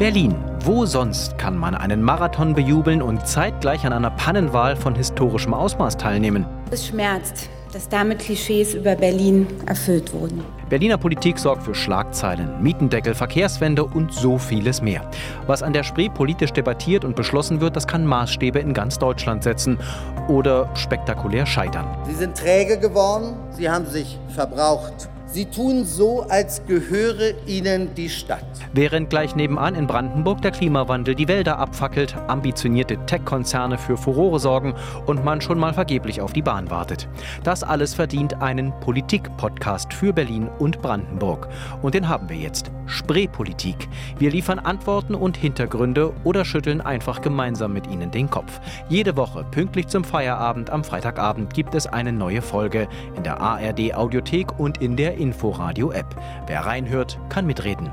Berlin. Wo sonst kann man einen Marathon bejubeln und zeitgleich an einer Pannenwahl von historischem Ausmaß teilnehmen? Es schmerzt, dass damit Klischees über Berlin erfüllt wurden. Berliner Politik sorgt für Schlagzeilen, Mietendeckel, Verkehrswende und so vieles mehr. Was an der Spree politisch debattiert und beschlossen wird, das kann Maßstäbe in ganz Deutschland setzen oder spektakulär scheitern. Sie sind träge geworden, sie haben sich verbraucht. Sie tun so, als gehöre ihnen die Stadt. Während gleich nebenan in Brandenburg der Klimawandel die Wälder abfackelt, ambitionierte Tech-Konzerne für Furore sorgen und man schon mal vergeblich auf die Bahn wartet. Das alles verdient einen Politik-Podcast für Berlin und Brandenburg. Und den haben wir jetzt. Spreepolitik. Wir liefern Antworten und Hintergründe oder schütteln einfach gemeinsam mit Ihnen den Kopf. Jede Woche, pünktlich zum Feierabend am Freitagabend, gibt es eine neue Folge in der ARD Audiothek und in der Inforadio App. Wer reinhört, kann mitreden.